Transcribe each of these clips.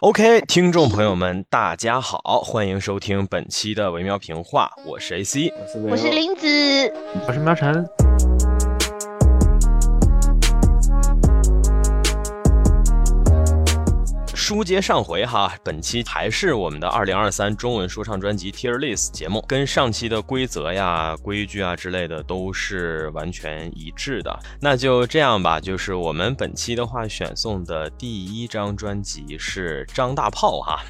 OK，听众朋友们，大家好，欢迎收听本期的维喵评话，我是 AC，我是林子，我是喵晨。书接上回哈，本期还是我们的二零二三中文说唱专辑 Tier List 节目，跟上期的规则呀、规矩啊之类的都是完全一致的。那就这样吧，就是我们本期的话选送的第一张专辑是张大炮哈。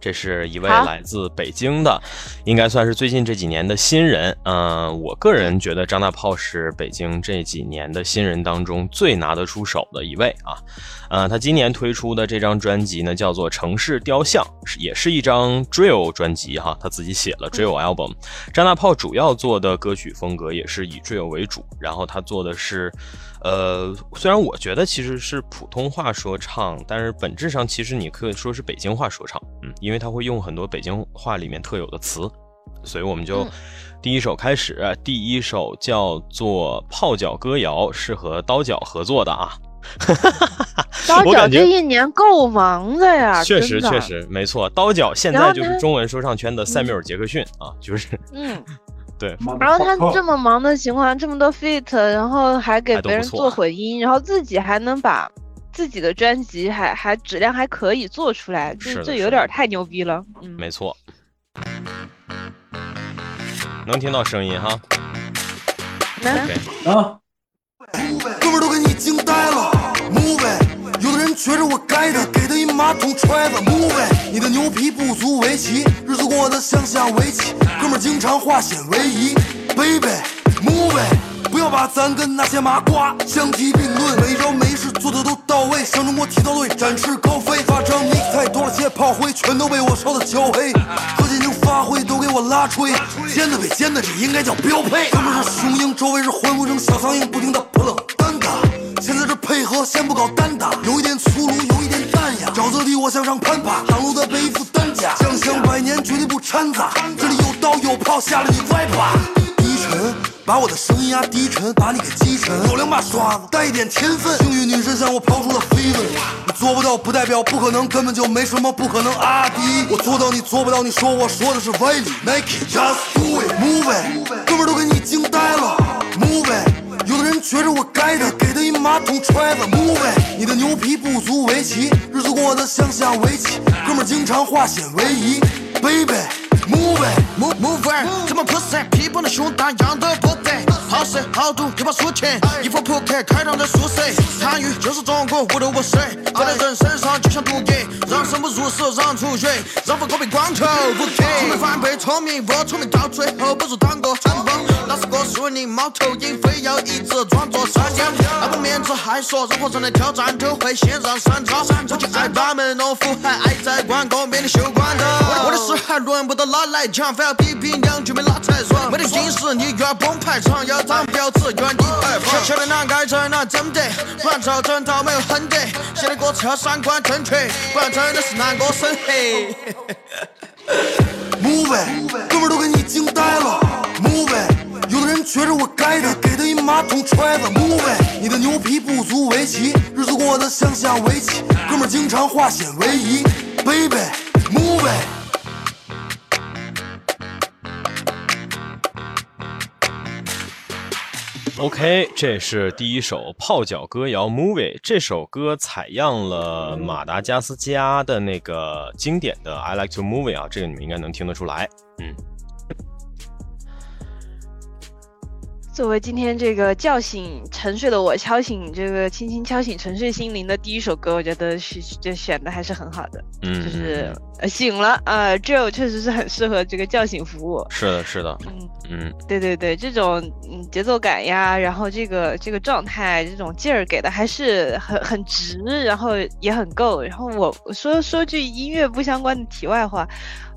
这是一位来自北京的，应该算是最近这几年的新人。嗯，我个人觉得张大炮是北京这几年的新人当中最拿得出手的一位啊。呃，他今年推出的这张专辑呢，叫做《城市雕像》，是也是一张 drill 专辑哈。他自己写了 drill album。张大炮主要做的歌曲风格也是以 drill 为主，然后他做的是。呃，虽然我觉得其实是普通话说唱，但是本质上其实你可以说是北京话说唱，嗯，因为他会用很多北京话里面特有的词，所以我们就第一首开始，第一首叫做《泡脚歌谣》，是和刀脚合作的啊。刀角这一年够忙的呀，确实确实没错，刀脚现在就是中文说唱圈的塞缪尔·杰克逊啊，就是嗯。对，然后他这么忙的情况，这么多 feat，然后还给别人做混音，然后自己还能把自己的专辑还还质量还可以做出来，这这有点太牛逼了。嗯，没错，能听到声音哈。能。啊，哥们都给你惊呆了觉着我该的，给他一马桶揣子，move it，。你的牛皮不足为奇，日子过得像下围棋，哥们儿经常化险为夷，baby，move it，。不要把咱跟那些麻瓜相提并论，每招每式做的都到位，像中国体操队展翅高飞。发张 mix 太多了，些炮灰全都被我烧得焦黑，何进能发挥都给我拉吹，尖的被尖的，这应该叫标配。哥们是雄鹰，周围是欢呼声，小苍蝇不停的扑棱。配合，先不搞单打，有一点粗鲁，有一点淡雅。沼泽地我向上攀爬，挡路的背负担架，将香百年绝对不掺杂。这里有刀有炮，吓了你歪吧。低沉，把我的声音压低沉，把你给击沉。有两把刷子，带一点天分。幸运女神向我抛出了飞吻，你做不到不代表不可能，根本就没什么不可能。阿迪，我做到你做不到，你说我说的是歪理。Nike，just do it，move it，哥们都给你惊呆了。人觉着我该的，给他一马桶揣子，move。你的牛皮不足为奇，日子过得像下围棋，哥们经常化险为夷，baby。Move move move，这么 pussy，皮包的胸大样都不得。好色好赌又把输钱，一副扑克开膛的宿舍。参与就是中国无头无水，挂在人身上就像毒液，让生不如死，让出血，让富狗被光头。聪明反被聪明误，聪明到最后不如当个成风。那是个树林猫头鹰，非要一直装作善良。那不面子还说任何人来挑战都会先让三招。我就爱把门弄斧，还爱在关公面前修关头。我的事还轮不到老。来讲，非要比拼两句没拉才爽。没得心思，你又要崩排场，要当婊子又要你二房。晓得哪该整哪整得，不然照整套没有狠得。写的歌词和三观正确，不然真的是难过审核。Move，哥们都给你惊呆了。Move，有的人觉着我该的，给他一马桶揣子。Move，你的牛皮不足为奇，日子过得像下围棋，哥们经常化险为夷。Baby，Move。OK，这是第一首泡脚歌谣 Movie。这首歌采样了马达加斯加的那个经典的 I Like to Movie 啊，这个你们应该能听得出来，嗯。作为今天这个叫醒沉睡的我，敲醒这个轻轻敲醒沉睡心灵的第一首歌，我觉得是这选的还是很好的，嗯，就是醒了啊，这确实是很适合这个叫醒服务。是的，是的，嗯嗯，对对对，这种嗯节奏感呀，然后这个这个状态，这种劲儿给的还是很很直，然后也很够。然后我说说句音乐不相关的题外话。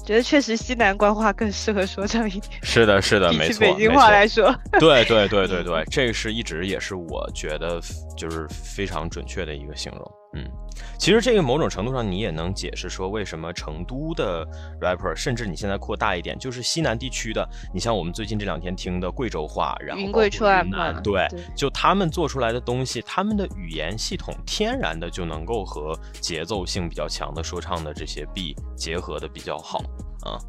觉得确实西南官话更适合说唱一点。是的，是的，没错。北京话来说，对对对对对，这个是一直也是我觉得就是非常准确的一个形容。嗯，其实这个某种程度上你也能解释说，为什么成都的 rapper，甚至你现在扩大一点，就是西南地区的，你像我们最近这两天听的贵州话，然后云贵川云南嘛对对，就他们做出来的东西，他们的语言系统天然的就能够和节奏性比较强的说唱的这些 B 结合的比较好啊，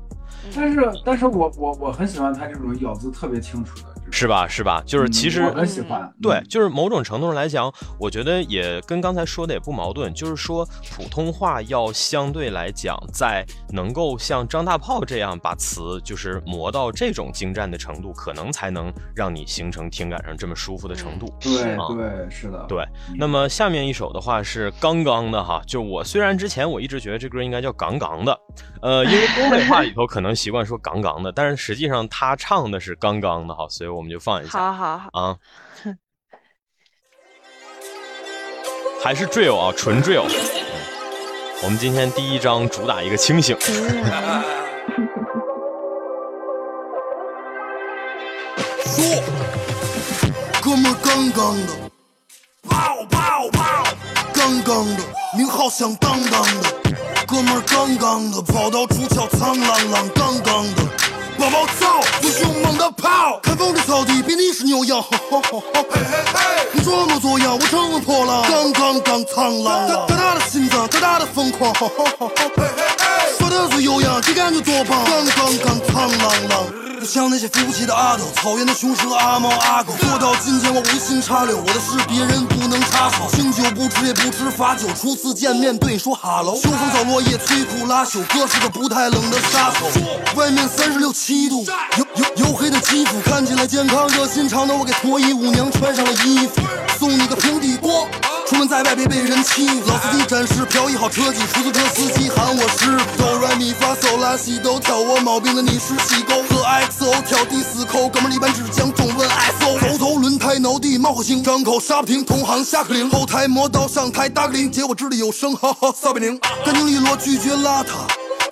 但是，但是我我我很喜欢他这种咬字特别清楚的，就是是吧？是吧？就是其实嗯我很喜欢。对，嗯就是某种程度上来讲，我觉得也跟刚才说的也不矛盾，就是说普通话要相对来讲，在能够像张大炮这样把词就是磨到这种精湛的程度，可能才能让你形成听感上这么舒服的程度。对啊对是的，对嗯那么下面一首的话是刚刚的哈，就我虽然之前我一直觉得这歌应该叫杠杠的，呃，因为东北话里头可能习惯说杠杠的，但是实际上他唱的是刚刚的哈，所以我们就放一下。好好好，啊，还是 drill 啊，纯 drill。我们今天第一章主打一个清醒。说，哥们儿杠杠的，爆爆爆，刚刚的，名号响当当的，哥们儿杠杠的，跑到出鞘苍啷啷，刚刚的，抱抱操，最凶猛的跑，看风的草地比你是牛羊，吼吼吼吼。嘿嘿嘿，你装模作样，我乘风破浪，杠杠杠苍啷啷，大大的心脏，大大的疯狂，吼吼吼吼。嘿嘿嘿，说的最悠扬，这感觉多棒，杠杠杠苍啷啷。不像那些扶不起的阿斗，草原的雄狮和阿猫阿狗。做到今天我无心插柳，我的事别人不能插手。敬酒不吃也不吃罚酒，初次见面对你说哈喽。秋风扫落叶，摧枯拉朽，哥是个不太冷的杀手。外面三十六七度，黝黝黝黑的肌肤，看起来健康热心肠的我给脱衣舞娘穿上了衣服，送你个平底锅。出门在外别被人欺负，老司机展示漂移好车技，出租车司机喊我师傅。哆来咪发嗦拉西哆，挑我毛病的你是细狗。和 XO 挑第四口，哥们儿一般只讲中文 SO。头头轮胎挠地冒火星，张口刹不停，同行下课铃。后台磨刀上台打个铃，结果智力有声，哈哈撒贝宁。干净利落拒绝邋遢。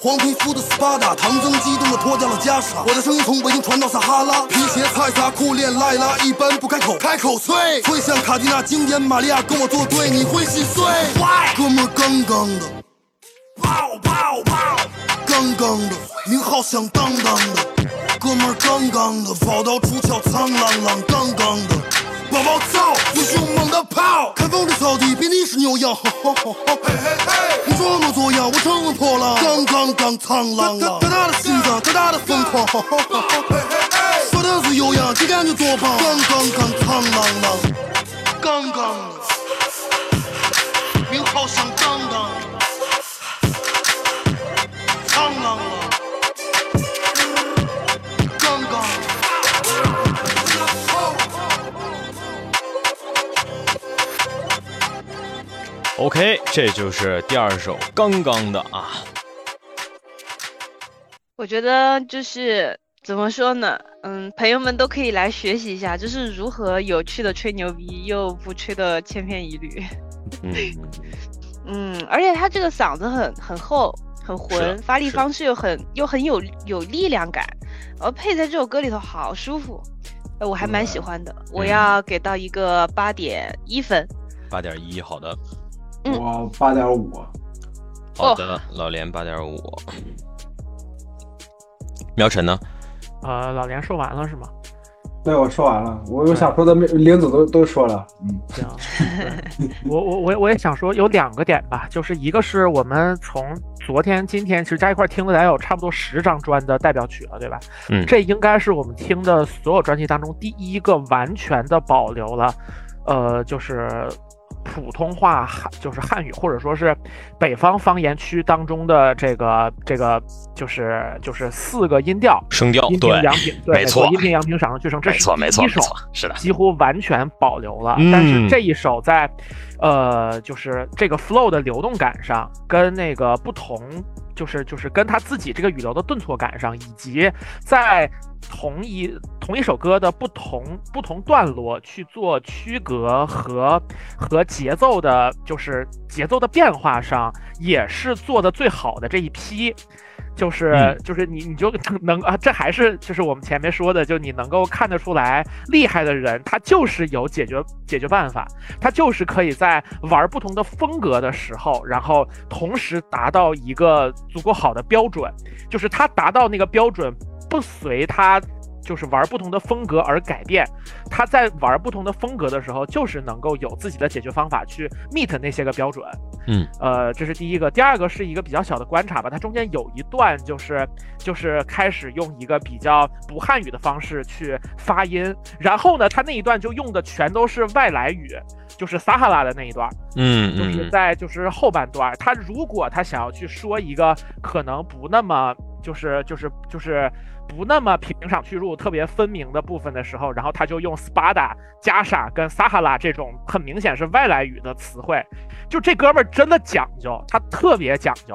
黄皮肤的斯巴达，唐僧激动的脱掉了袈裟。我的声音从北京传到撒哈拉，皮鞋踩撒裤链赖拉，一般不开口，开口脆，脆像卡迪娜经典玛利亚，跟我作对你会心碎。哥们儿杠杠的，跑跑跑，杠杠的，名号响当当的，哥们儿杠杠的，宝刀出鞘苍啷啷，杠杠的。抱抱操，最凶猛的炮，看风的草地比你是牛羊，吼吼吼嘿嘿嘿，你装模作样，我乘风破浪，杠杠杠苍啷啷，大大的心脏，大大的疯狂，吼吼吼嘿嘿嘿，说的是悠扬，这感觉多棒，杠杠杠苍啷啷，杠杠的，名号响当当，苍啷啷，杠杠的。OK，这就是第二首刚刚的啊。我觉得就是怎么说呢，嗯，朋友们都可以来学习一下，就是如何有趣的吹牛逼，又不吹的千篇一律。嗯，嗯，而且他这个嗓子很很厚，很浑，发力方式又很又很有有力量感，然后配在这首歌里头好舒服，呃，我还蛮喜欢的。我嗯要给到一个八点一分。八点一，好的，嗯我八点五，好的，老连八点五。苗晨呢？呃，老连说完了是吗？对我说完了，我有想说的没玲子都都说了，嗯，行，对我我我我也想说有两个点吧，就是一个是我们从昨天、今天其实加一块儿听了得有差不多十张专的代表曲了，对吧？嗯？这应该是我们听的所有专辑当中第一个完全的保留了，呃，就是普通话汉就是汉语或者说是北方方言区当中的这个这个就是就是四个音调。声调音频对，阳平，对，没错音平阳平上声去声，这是没错，没错，是的，几乎完全保留了。嗯但是这一首在，呃，就是这个 flow 的流动感上，跟那个不同，就是就是跟他自己这个语流的顿挫感上，以及在同一同一首歌的不同不同段落去做区隔和和节奏的，就是节奏的变化上，也是做的最好的这一批。就是、嗯就是你你就能啊，这还是就是我们前面说的，就你能够看得出来，厉害的人他就是有解决解决办法，他就是可以在玩不同的风格的时候，然后同时达到一个足够好的标准，就是他达到那个标准不随他。就是玩不同的风格而改变，他在玩不同的风格的时候，就是能够有自己的解决方法去 meet 那些个标准。嗯，呃，这是第一个。第二个是一个比较小的观察吧，它中间有一段就是就是开始用一个比较不汉语的方式去发音，然后呢，他那一段就用的全都是外来语，就是撒哈拉的那一段。嗯就是嗯在就是后半段，他如果他想要去说一个可能不那么就是就是就是不那么平常去入特别分明的部分的时候，然后他就用 Spada、加沙跟撒哈拉这种很明显是外来语的词汇，就这哥们儿真的讲究，他特别讲究。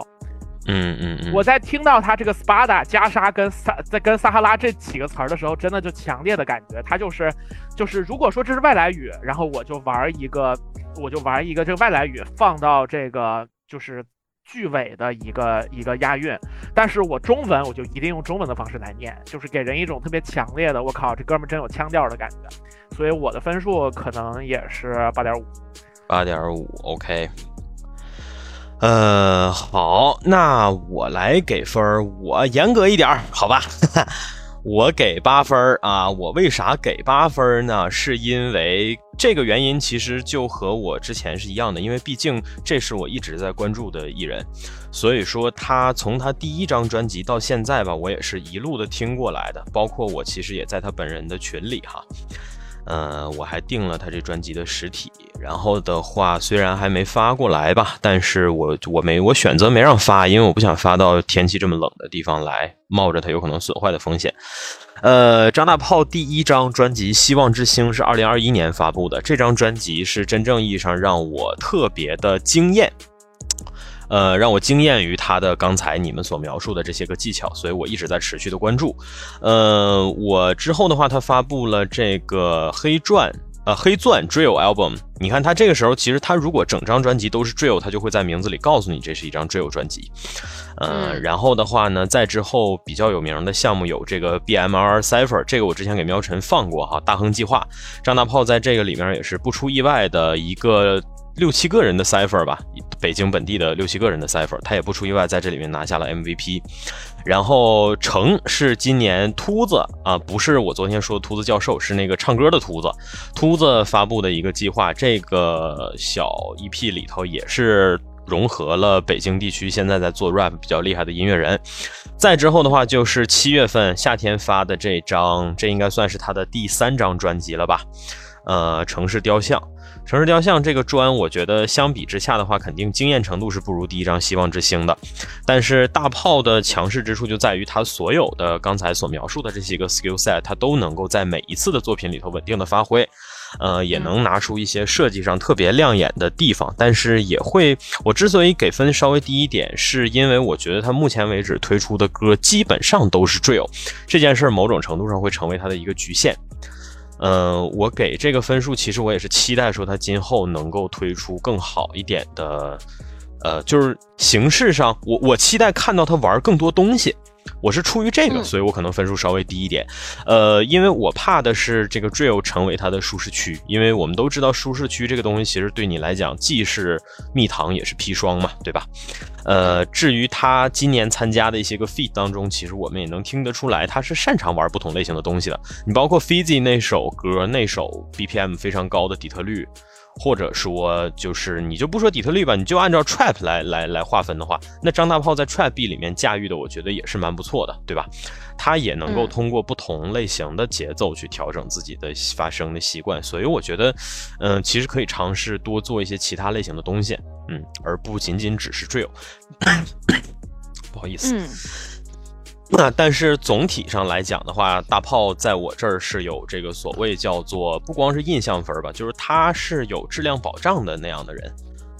嗯嗯嗯，我在听到他这个 Spada、加沙跟撒在跟撒哈拉这几个词儿的时候，真的就强烈的感觉，他就是就是如果说这是外来语，然后我就玩一个，我就玩一个这个外来语放到这个就是句尾的一个一个押韵，但是我中文我就一定用中文的方式来念，就是给人一种特别强烈的我靠这哥们真有腔调的感觉，所以我的分数可能也是八点五。八点五，OK。呃，好，那我来给分儿，我严格一点，好吧？哈 哈我给八分儿啊！我为啥给八分儿呢？是因为这个原因，其实就和我之前是一样的，因为毕竟这是我一直在关注的艺人，所以说他从他第一张专辑到现在吧，我也是一路的听过来的，包括我其实也在他本人的群里哈。呃，我还订了他这专辑的实体，然后的话虽然还没发过来吧，但是我我没我选择没让发，因为我不想发到天气这么冷的地方来，冒着它有可能损坏的风险。呃，张大炮第一张专辑《希望之星》是二零二一年发布的，这张专辑是真正意义上让我特别的惊艳。呃，让我惊艳于他的刚才你们所描述的这些个技巧，所以我一直在持续的关注。呃，我之后的话，他发布了这个黑钻。呃，黑钻 Drill Album，你看他这个时候，其实他如果整张专辑都是 Drill，他就会在名字里告诉你这是一张 Drill 专辑。呃，嗯然后的话呢，在之后比较有名的项目有这个 BMR Cipher，这个我之前给喵晨放过哈，大亨计划，张大炮在这个里面也是不出意外的一个六七个人的 Cipher 吧，北京本地的六七个人的 Cipher，他也不出意外在这里面拿下了 MVP。然后成是今年秃子啊，不是我昨天说的秃子教授，是那个唱歌的秃子。秃子发布的一个计划，这个小 EP 里头也是融合了北京地区现在在做 rap 比较厉害的音乐人。再之后的话，就是七月份夏天发的这张，这应该算是他的第三张专辑了吧？呃，城市雕像。城市雕像这个砖，我觉得相比之下的话，肯定惊艳程度是不如第一张《希望之星》的。但是大炮的强势之处就在于他所有的刚才所描述的这些个 skill set，他都能够在每一次的作品里头稳定的发挥，呃，也能拿出一些设计上特别亮眼的地方。但是也会，我之所以给分稍微低一点，是因为我觉得他目前为止推出的歌基本上都是 drill，这件事某种程度上会成为他的一个局限。呃，我给这个分数，其实我也是期待说他今后能够推出更好一点的，呃，就是形式上，我我期待看到他玩更多东西。我是出于这个，嗯所以我可能分数稍微低一点。呃，因为我怕的是这个 drill 成为他的舒适区，因为我们都知道舒适区这个东西其实对你来讲既是蜜糖也是砒霜嘛，对吧？呃，至于他今年参加的一些个 feat 当中，其实我们也能听得出来，他是擅长玩不同类型的东西的。你包括 Fizzy 那首歌，那首 BPM 非常高的底特律，或者说就是你就不说底特律吧，你就按照 trap 来来来划分的话，那张大炮在 trap B 里面驾驭的，我觉得也是蛮不错的，对吧？他也能够嗯通过不同类型的节奏去调整自己的发声的习惯，所以我觉得，嗯、其实可以尝试多做一些其他类型的东西，嗯，而不仅仅只是 drill。不好意思，嗯那但是总体上来讲的话，大炮在我这儿是有这个所谓叫做不光是印象分吧，就是他是有质量保障的那样的人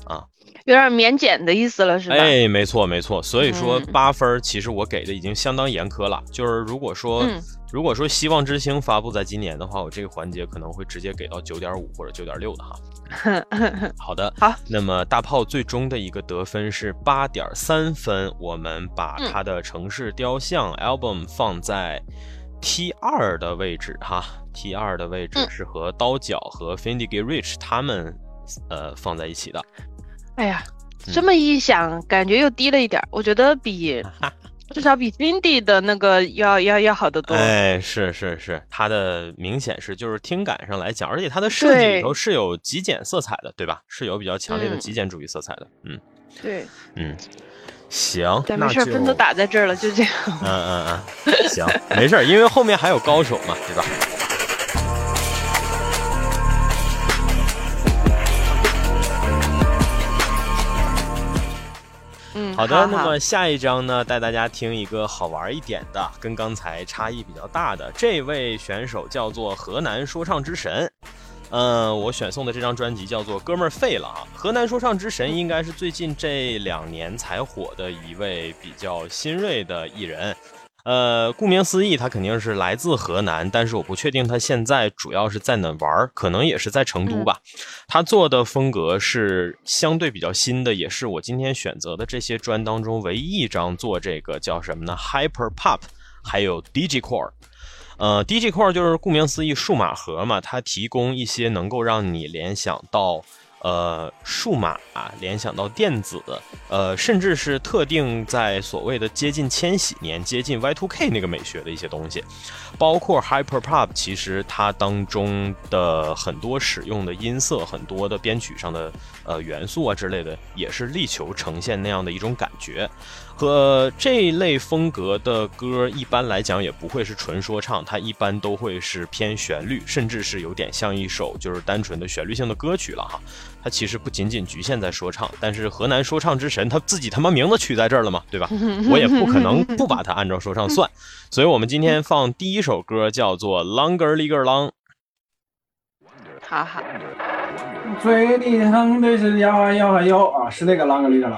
啊。有点免检的意思了，是吧？哎，没错没错。所以说嗯八分，其实我给的已经相当严苛了。就是如果说、嗯如果说《希望之星》发布在今年的话，我这个环节可能会直接给到九点五或者九点六的哈。好的，好。那么大炮最终的一个得分是八点三分，我们把嗯它的城市雕像 album 放在 T 二的位置哈，T 二的位置嗯是和刀角和 Fendi Get Rich 他们呃放在一起的。哎呀，嗯这么一想，感觉又低了一点儿。我觉得比 至少比 Cindy 的那个要要要好得多。哎，是是是，它的明显是就是听感上来讲，而且它的设计里头是有极简色彩的，对吧？是有比较强烈的嗯极简主义色彩的。嗯对，嗯，行，没事，分都打在这儿了，就这样。嗯嗯嗯，行，没事儿，因为后面还有高手嘛，对吧？好的，好那么下一章呢，带大家听一个好玩一点的，跟刚才差异比较大的。这位选手叫做河南说唱之神。嗯，我选送的这张专辑叫做《哥们儿废了》啊。河南说唱之神应该是最近这两年才火的一位比较新锐的艺人。呃，顾名思义，他肯定是来自河南，但是我不确定他现在主要是在哪玩儿，可能也是在成都吧。他做的风格是相对比较新的，也是我今天选择的这些砖当中唯一一张做这个叫什么呢？Hyper Pop，还有 Digicore。呃，Digicore 就是顾名思义数码盒嘛，它提供一些能够让你联想到呃数码、联想到电子，呃，甚至是特定在所谓的接近千禧年、接近 Y2K 那个美学的一些东西，包括 Hyper Pop，其实它当中的很多使用的音色、很多的编曲上的呃元素啊之类的，也是力求呈现那样的一种感觉。和这一类风格的歌，一般来讲也不会是纯说唱，它一般都会是偏旋律，甚至是有点像一首就是单纯的旋律性的歌曲了哈。它其实不仅仅局限在说唱，但是河南说唱之神他自己他妈名字取在这儿了嘛，对吧？我也不可能不把它按照说唱算，所以我们今天放第一首歌叫做《Longer Liger Long》。哈哈，嘴里哼的是摇啊摇啊摇啊，是那个啷个里个啷。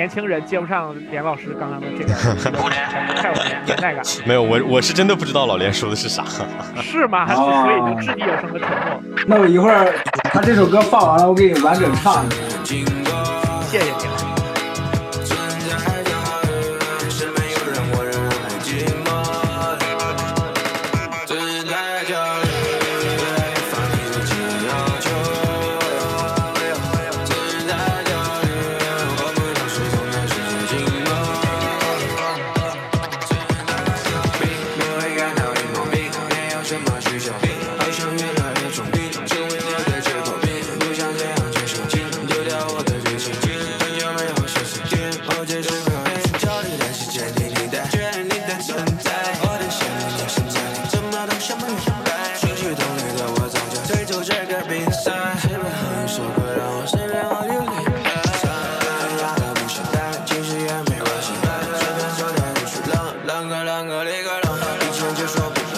年轻人接不上连老师刚刚的这个，太有年年代感了，没有，我我是真的不知道老连说的是啥。是吗？还是哦所以就掷地有声的承诺？那我一会儿他这首歌放完了，我给你完整唱一下。谢谢你了。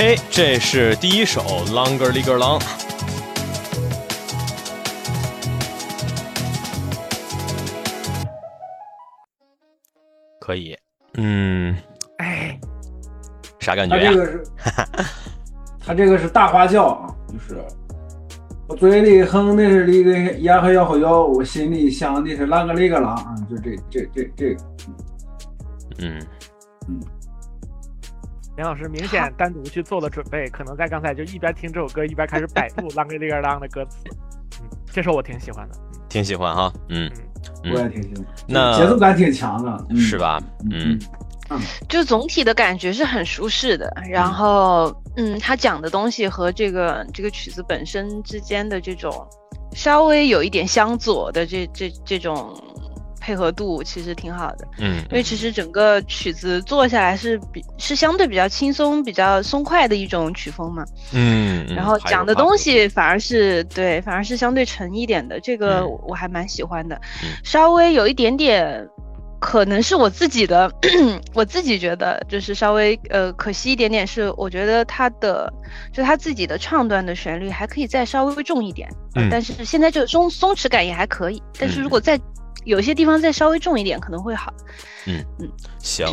OK，这是第一首 Longer Liger Long。可以，嗯，哎，啥感觉呀他这？个是，他这个是大花轿啊，就是我嘴里哼的是那个呀呵呀吼哟，我心里想的是啷个哩个啷啊，就这这这这个，嗯，严老师明显单独去做了准备，可能在刚才就一边听这首歌一边开始百度“啷个哩个啷”的歌词。嗯，这首我挺喜欢的。挺喜欢哈，嗯嗯，我也嗯，挺喜欢，那节奏感挺强的，嗯是？吧？嗯嗯，就总体的感觉是很舒适的，然后，嗯，他讲的东西和这个这个曲子本身之间的这种稍微有一点相左的这这这种配合度，其实挺好的。嗯，因为其实整个曲子做下来是比是相对比较轻松、比较松快的一种曲风嘛，嗯，嗯然后讲的东，西反而是对，反而是相对沉一点的，这个嗯我还蛮喜欢的，嗯稍微有一点点。可能是我自己的，我自己觉得就是稍微呃可惜一点点，是我觉得他的就他自己的唱段的旋律还可以再稍微重一点，呃嗯但是现在这个松松弛感也还可以，但是嗯如果再有些地方再稍微重一点可能会好。行，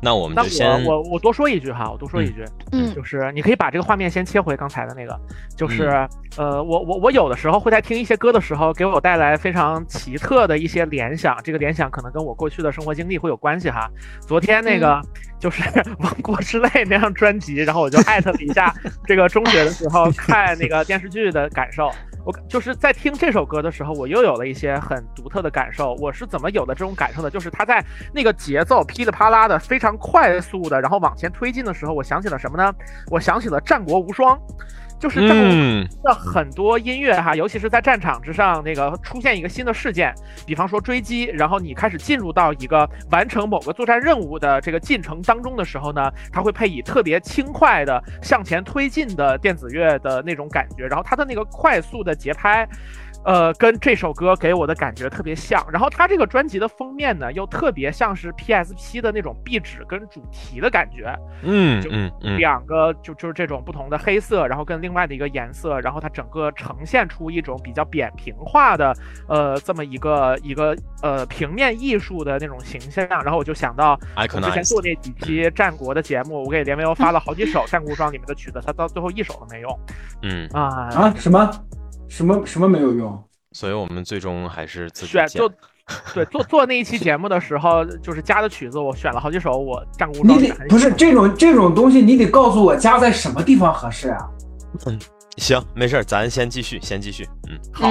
那我们那就先，我我我多说一句哈，我多说一句，嗯就是你可以把这个画面先切回刚才的那个，就是、嗯呃，我我我有的时候会在听一些歌的时候，给我带来非常奇特的一些联想，这个联想可能跟我过去的生活经历会有关系哈。昨天那个、就是 《王国之泪》那张专辑，然后我就艾特了一下 这个中学的时候看那个电视剧的感受。我就是在听这首歌的时候，我又有了一些很独特的感受。我是怎么有的这种感受的？就是它在那个节奏噼里啪啦的非常快速的，然后往前推进的时候，我想起了什么呢？我想起了《战国无双》，就是《战国的很多音乐哈，尤其是在战场之上，那个出现一个新的事件，比方说追击，然后你开始进入到一个完成某个作战任务的这个进程当中的时候呢，它会配以特别轻快的向前推进的电子乐的那种感觉，然后它的那个快速的节拍。呃，跟这首歌给我的感觉特别像，然后它这个专辑的封面呢，又特别像是 PSP 的那种壁纸跟主题的感觉，嗯就嗯嗯。两个就就是这种不同的黑色，然后跟另外的一个颜色，然后它整个呈现出一种比较扁平化的呃这么一个一个呃平面艺术的那种形象，然后我就想到我之前做那几期战国的节目，我给连维欧发了好几首《战国无双》里面的曲子，他到最后一首都没用。嗯，啊。啊，什么什么什么没有用？所以我们最终还是自己选做对做 做那一期节目的时候，就是加的曲子，我选了好几首我《战国无双你》得不是这种这种东西，你得告诉我加在什么地方合适啊？嗯行，没事儿，咱先继续，先继续，嗯。好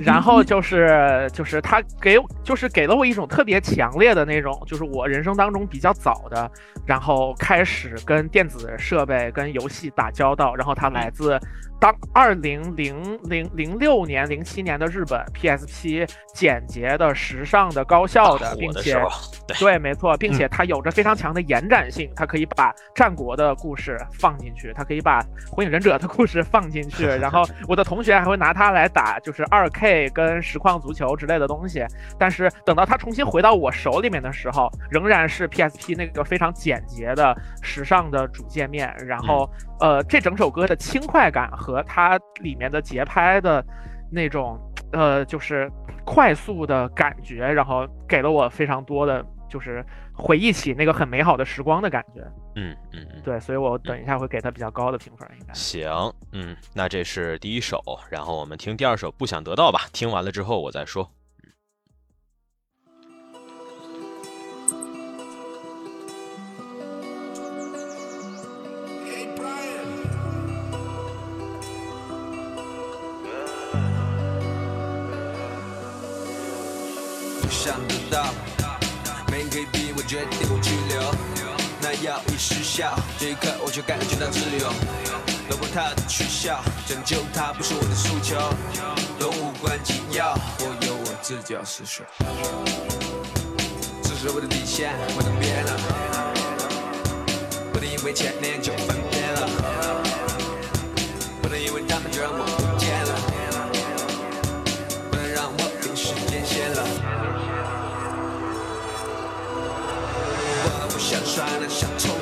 然后就是就是他给就是给了我一种特别强烈的那种，就是我人生当中比较早的，然后开始跟电子设备跟游戏打交道，然后它来自当二零零零零六年零七年的日本 PSP 简洁的、时尚的、高效的，并且 对，没错，并且它有着非常强的延展性，它可以把战国的故事放进去，它可以把火影忍者的故事放进去，然后我的同学还会拿它来打就是二 K 跟实况足球之类的东西。但是等到它重新回到我手里面的时候，仍然是 PSP 那个非常简洁的、时尚的主界面，然后、呃，这整首歌的轻快感和它里面的节拍的那种呃，就是快速的感觉，然后给了我非常多的，就是回忆起那个很美好的时光的感觉。嗯嗯嗯，对，所以我等一下会给它比较高的评分，应该。行，嗯，那这是第一首，然后我们听第二首《不想得到》吧，听完了之后我再说。没人可以逼我决定我去留，那要以失效，这一刻我却感觉到自由。如果他的取笑，拯救他不是我的诉求，都无关紧要，我有我自己要思索。这是我的底线，不能变了，不能因为前年就翻篇了，不能因为他们就让我 shot.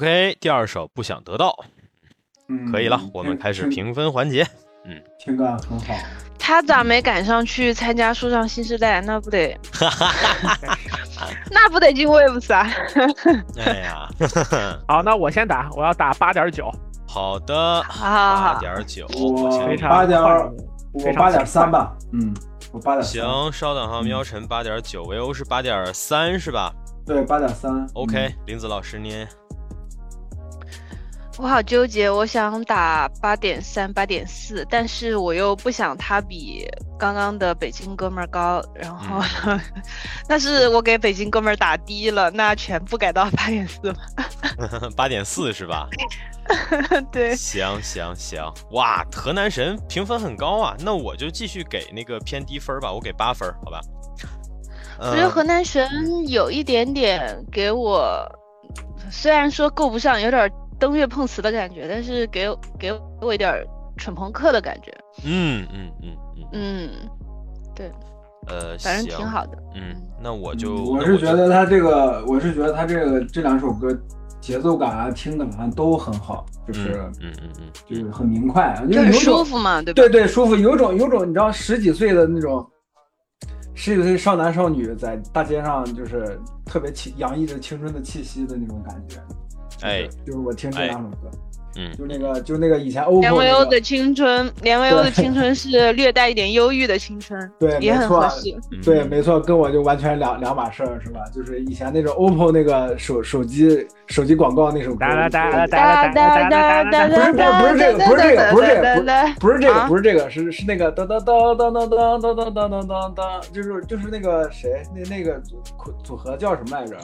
OK，第二首不想得到，嗯，可以了，我们开始评分环节。嗯。听感很好。他咋没赶上去参加树上新时代？那不得，那不得进 Waves 啊？哎呀，好，那我先打，我要打八点九，好的，八好，点九，我先非常八点快我八点三吧，嗯，我八点，行，稍等哈，喵晨八点九，维欧是八点三是吧？对，八点三？OK，林子老师您我好纠结，我想打八点三、八点四，但是我又不想他比刚刚的北京哥们儿高，然后，但是我给北京哥们儿打低了，那全部改到八点四吧。八点四是吧？对，行行行，哇，河南神评分很高啊，那我就继续给那个偏低分吧，我给八分，好吧？我觉得河嗯南神有一点点给我，虽然说够不上，有点登月碰瓷的感觉，但是给我给我一点蠢朋克的感觉。嗯嗯嗯嗯，嗯，对呃，反正挺好的。嗯，那我就我是觉得他这个，我是觉得他这个这两首歌节奏感啊、听感啊都很好，就是、嗯嗯嗯就是很明快很舒服嘛，对吧？对对舒服，有种有种你知道十几岁的那种。十几岁少男少女在大街上就是特别气洋溢着青春的气息的那种感觉，就是哎，就是我听这两首歌，嗯就那个就那个以前 OPPO 连维欧的青春，连维欧的青春是略带一点忧郁的青春，对，也很没错合适。嗯，对，没错，跟我就完全两两码事儿，是吧？就是以前那种 OPPO 那个手手机手机广告那首歌，哒哒哒啦我哒啦哒啦哒啦哒啦哒啦。不是不是不是这个不是这个不是这个不是这个啊不是这个是是那个当当当当当当当当当当当当，就是就是那个谁那那个组组合叫什么来着？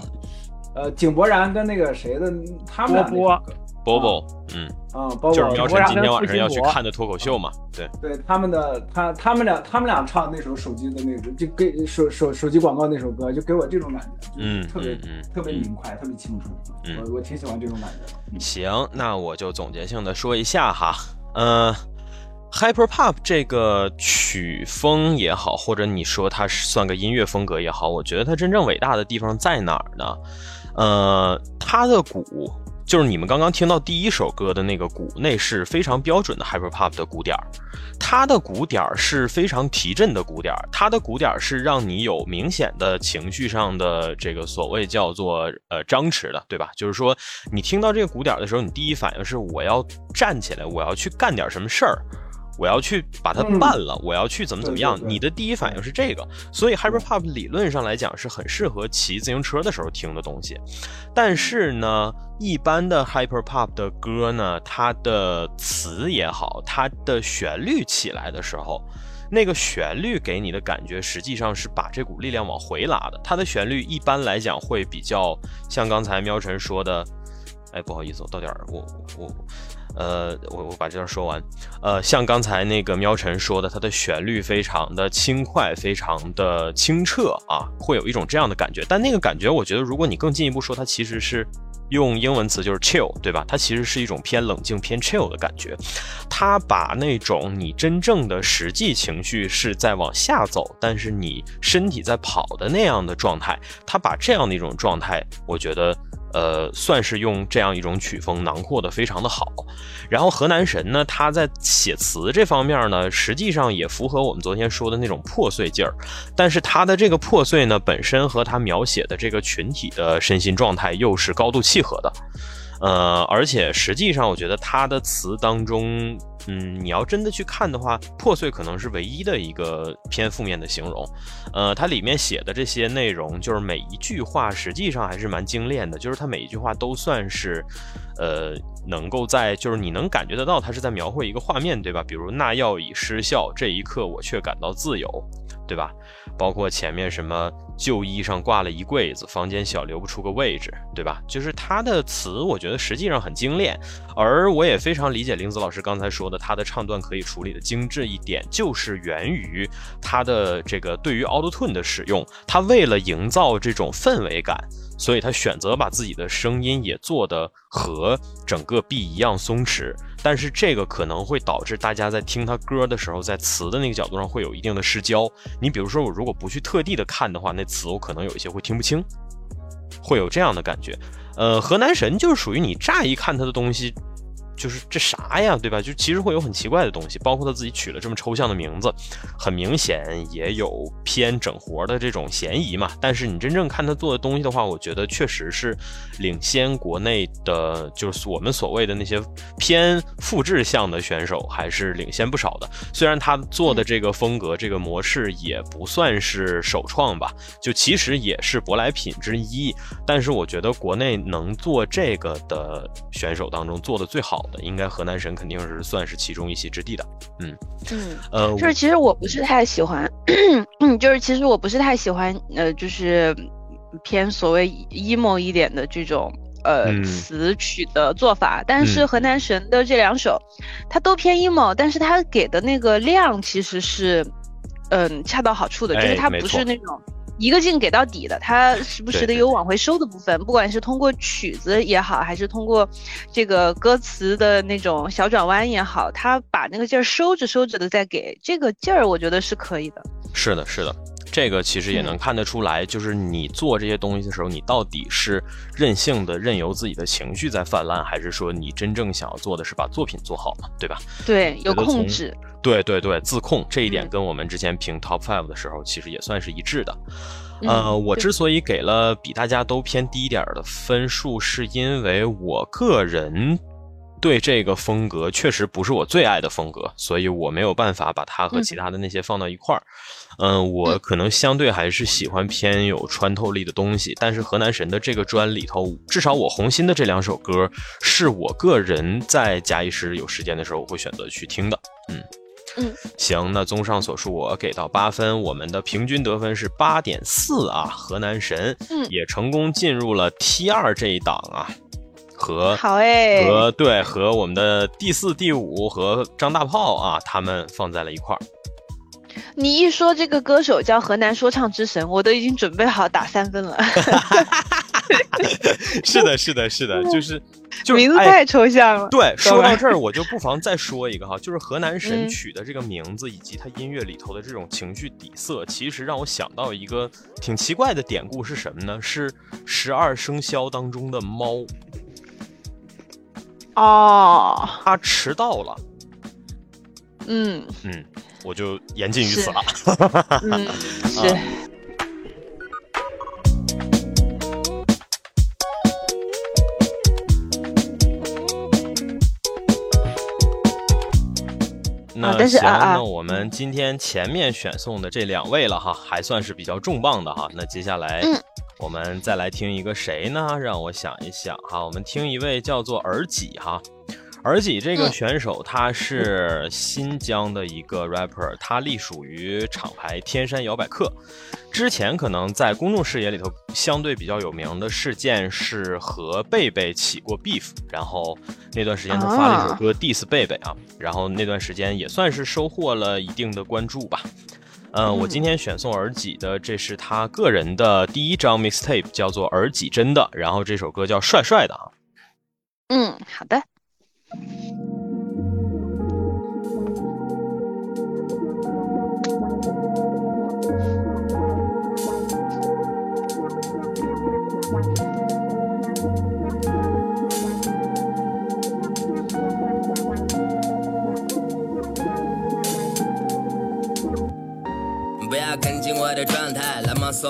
呃，井柏然跟那个谁的他们俩那首歌。波波，嗯，啊，就是苗晨今天晚上要去看的脱口秀嘛，对，对他们的他他们俩他们俩唱那首手机的那个就给手手手机广告那首歌，就给我这种感觉，就是嗯特别、嗯嗯特别明快，特别青春，嗯。我我挺喜欢这种感觉的。嗯。行，那我就总结性的说一下哈，嗯、Hyper Pop 这个曲风也好，或者你说它是算个音乐风格也好，我觉得它真正伟大的地方在哪儿呢？呃，它的鼓就是你们刚刚听到第一首歌的那个鼓，那是非常标准的 Hyper Pop 的鼓点儿。它的鼓点儿是非常提振的鼓点儿，它的鼓点儿是让你有明显的情绪上的这个所谓叫做呃张弛的，对吧？就是说你听到这个鼓点儿的时候，你第一反应是我要站起来，我要去干点什么事儿。我要去把它嗯办了，我要去怎么怎么样？对对对你的第一反应是这个，所以 Hyper Pop 理论上来讲是很适合骑自行车的时候听的东西。但是呢，一般的 Hyper Pop 的歌呢，它的词也好，它的旋律起来的时候，那个旋律给你的感觉实际上是把这股力量往回拉的。它的旋律一般来讲会比较像刚才喵晨说的，哎，不好意思，我到点儿，我我。呃，我我把这段说完。呃，像刚才那个喵晨说的，它的旋律非常的轻快，非常的清澈啊，会有一种这样的感觉。但那个感觉，我觉得如果你更进一步说，它其实是用英文词就是 chill，对吧？它其实是一种偏冷静、偏 chill 的感觉。它把那种你真正的实际情绪是在往下走，但是你身体在跑的那样的状态，它把这样的一种状态，我觉得。呃，算是用这样一种曲风囊括的非常的好。然后河南神呢，他在写词这方面呢，实际上也符合我们昨天说的那种破碎劲儿。但是他的这个破碎呢，本身和他描写的这个群体的身心状态又是高度契合的。呃，而且实际上，我觉得他的词当中，嗯，你要真的去看的话，破碎可能是唯一的一个偏负面的形容。呃，它里面写的这些内容，就是每一句话实际上还是蛮精炼的，就是它每一句话都算是，呃，能够在就是你能感觉得到，它是在描绘一个画面，对吧？比如那药已失效，这一刻我却感到自由，对吧？包括前面什么旧衣上挂了一柜子，房间小留不出个位置，对吧？就是他的词，我觉得实际上很精炼，而我也非常理解林子老师刚才说的，他的唱段可以处理的精致一点，就是源于他的这个对于 Auto Tune 的使用，他为了营造这种氛围感。所以他选择把自己的声音也做的和整个 B 一样松弛，但是这个可能会导致大家在听他歌的时候，在词的那个角度上会有一定的失焦。你比如说，我如果不去特地的看的话，那词我可能有一些会听不清，会有这样的感觉。呃，河南神就是属于你乍一看他的东西。就是这啥呀，对吧？就其实会有很奇怪的东西，包括他自己取了这么抽象的名字，很明显也有偏整活的这种嫌疑嘛。但是你真正看他做的东西的话，我觉得确实是领先国内的，就是我们所谓的那些偏复制向的选手，还是领先不少的。虽然他做的这个风格、这个模式也不算是首创吧，就其实也是舶来品之一。但是我觉得国内能做这个的选手当中做的最好。的应该河南省肯定是算是其中一席之地的，嗯嗯，呃，就是其实我不是太喜欢，就是其实我不是太喜欢，呃，就是偏所谓 emo 一点的这种呃词曲的做法，但是河南神的这两首，它都偏 emo，但是它给的那个量其实是嗯恰到好处的，就是它不是那种。一个劲给到底的，它时不时的有往回收的部分，不管是通过曲子也好，还是通过这个歌词的那种小转弯也好，它把那个劲儿收着收着的再给这个劲儿，我觉得是可以的。是的，是的，这个其实也能看得出来，就是你做这些东西的时候，你到底是任性的任由自己的情绪在泛滥，还是说你真正想要做的是把作品做好嘛，对吧？对，有控制。对对对，自控这一点跟我们之前评 Top Five 的时候其实也算是一致的。呃，我之所以给了比大家都偏低一点的分数，是因为我个人对这个风格确实不是我最爱的风格，所以我没有办法把它和其他的那些放到一块儿。嗯，我可能相对还是喜欢偏有穿透力的东西，但是河南神的这个专里头，至少我红心的这两首歌，是我个人在假以时有时间的时候，我会选择去听的。嗯。嗯，行，那综上所述，我给到八分，我们的平均得分是八点四啊。河南神，嗯，也成功进入了 T 二这一档啊，和好哎，和对和我们的第四、第五和张大炮啊，他们放在了一块儿。你一说这个歌手叫河南说唱之神，我都已经准备好打三分了。是的，是的，是的，就是就名字太抽象了。对，说到这儿，我就不妨再说一个哈，就是河南神曲的这个名字，以及他音乐里头的这种情绪底色，其实让我想到一个挺奇怪的典故是什么呢？是十二生肖当中的猫。哦，他迟到了。嗯嗯，我就言尽于此了。嗯，是。那行，那我们今天前面选送的这两位了哈，还算是比较重磅的哈。那接下来，我们再来听一个谁呢？让我想一想哈，我们听一位叫做尔己哈。尔己这个选手，他是新疆的一个 rapper，他隶属于厂牌天山摇摆客。之前可能在公众视野里头相对比较有名的事件是和贝贝起过 beef，然后那段时间他发了一首歌 diss 贝贝啊，然后那段时间也算是收获了一定的关注吧。嗯，我今天选送耳己的，这是他个人的第一张 mixtape，叫做耳己真的，然后这首歌叫帅帅的啊。嗯，好的。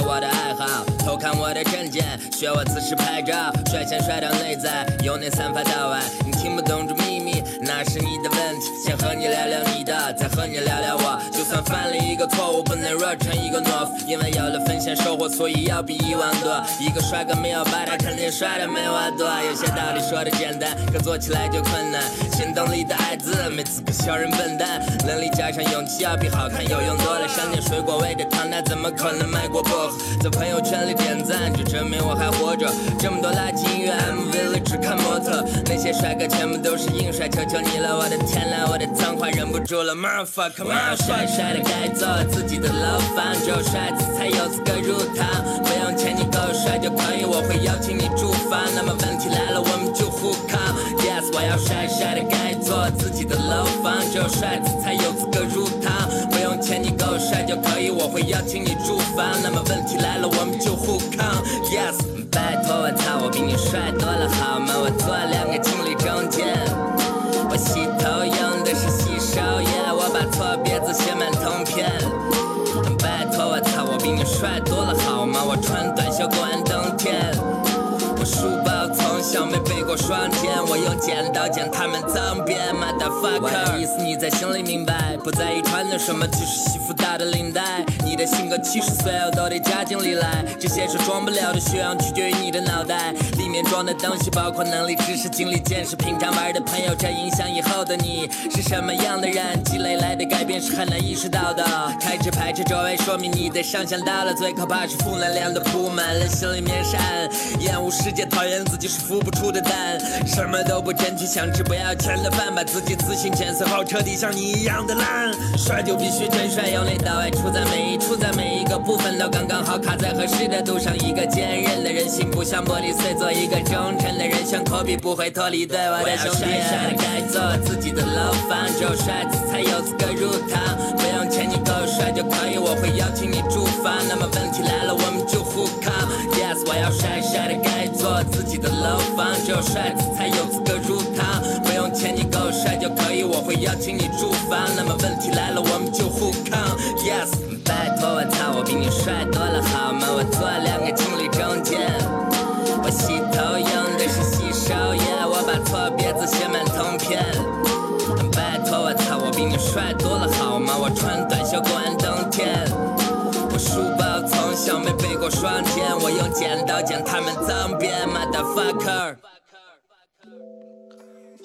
我的爱好，偷看我的证件，学我姿势拍照，帅先摔到内在，由内散发到外。你听不懂这秘密，那是你的问题。先和你聊聊你的，再和你聊聊我。就算犯了一个错误，不能若成一个懦夫，因为有了风险收获，所以要比以往多。一个帅哥没有白他肯定帅的没我多。有些道理说的简单，可做起来就困难。行动力的爱字，没资格笑人笨蛋。能力加上勇气，要比好看有用多了。想点水果味的糖，那怎么可能卖过薄荷？在朋友圈里点赞，就证明我还活着。这么多垃圾音乐 MV 里只看模特，那些帅哥全部都是硬帅，求求你了，我的天啦，我的脏话忍不住了，motherfucker，帅帅的该做自己的牢房，只有帅子才有资格入堂，不用钱你够帅就可以，我会邀请你住房。那么问题来了，我们就互扛。Yes，我要帅帅的盖做自己的楼房，只有帅子才有资格入堂，不用钱你够帅就可以，我会邀请你住房。那么问题来了，我们就互抗。Yes，拜托我操，我比你帅多了好吗？我做两个情侣中间，我洗头用的是洗手液，我把错别字写满通篇。拜托我操，我比你帅多了好吗？我穿短袖过完冬天。我书包从小没背过双肩，我用剪刀剪他们脏辫，motherfucker。我的意思你在心里明白，不在意穿的什么，即使西服打的领带。你的性格七十岁后都得加进里来，这些是装不了的学养，取决于你的脑袋。里面装的东西包括能力、知识、经历、见识，平常玩的朋友，这影响以后的你是什么样的人。积累来的改变是很难意识到的，开始排斥周围，说明你的上限到了。最可怕是负能量的铺满了心里面山，厌恶世界，讨厌自己是孵不出的什么都不争气，想吃不要钱的饭，把自己自信检测后，彻底像你一样的烂。帅就必须真帅，由内到外，出在每一处，在每一个部分都刚刚好，卡在合适的度上。一个坚韧的人，心不像玻璃碎，做一个忠诚的人，像科比不会脱离对我的兄弟。帅的该做自己的牢房，只有帅子才有资格入堂，不用钱你够帅就可以，我会邀请你住房。那么问题来了，我们互扛。Yes，我要帅帅的盖座自己的楼房，只有帅子才有资格入堂，不用钱你够帅就可以，我会邀请你住房。那么问题来了，我们就互抗。Yes，拜托我操，我比你帅多了好吗？我坐两个情侣中间，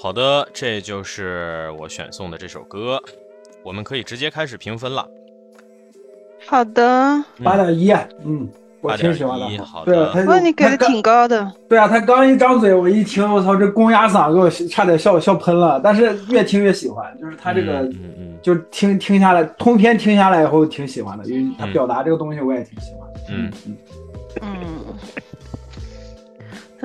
好的，这就是我选送的这首歌，我们可以直接开始评分了。好的，八点一，嗯，我挺喜欢8.1的。好对啊，的他哇，你给的挺高的。对啊，他刚一张嘴，我一听，我操，这公鸭嗓给我差点笑笑喷了。但是越听越喜欢，就是他这个，嗯嗯嗯就听听下来，通篇听下来以后挺喜欢的，因为他嗯表达这个东西我也挺喜欢的。嗯嗯，嗯，那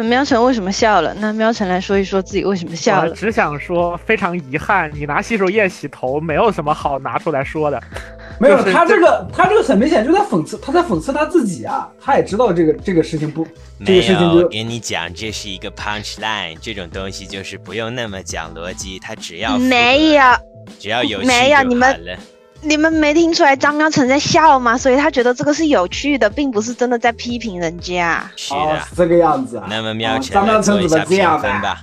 喵晨为什么笑了？那喵晨来说一说自己为什么笑了。我只想说，非常遗憾，你拿洗手液洗头，没有什么好拿出来说的。没有就是他这个，他这个很明显就在讽刺，他在讽刺他自己啊，他也知道这个这个事情不，这没个事情有，就跟你讲，这是一个 punch line，这种东西就是不用那么讲逻辑，他只要没有，只要有趣没有就你们好了你们没听出来张喵晨在笑吗？所以他觉得这个是有趣的，并不是真的在批评人家。是哦。是这个样子啊。那么喵哦张妙成怎么这样评分吧。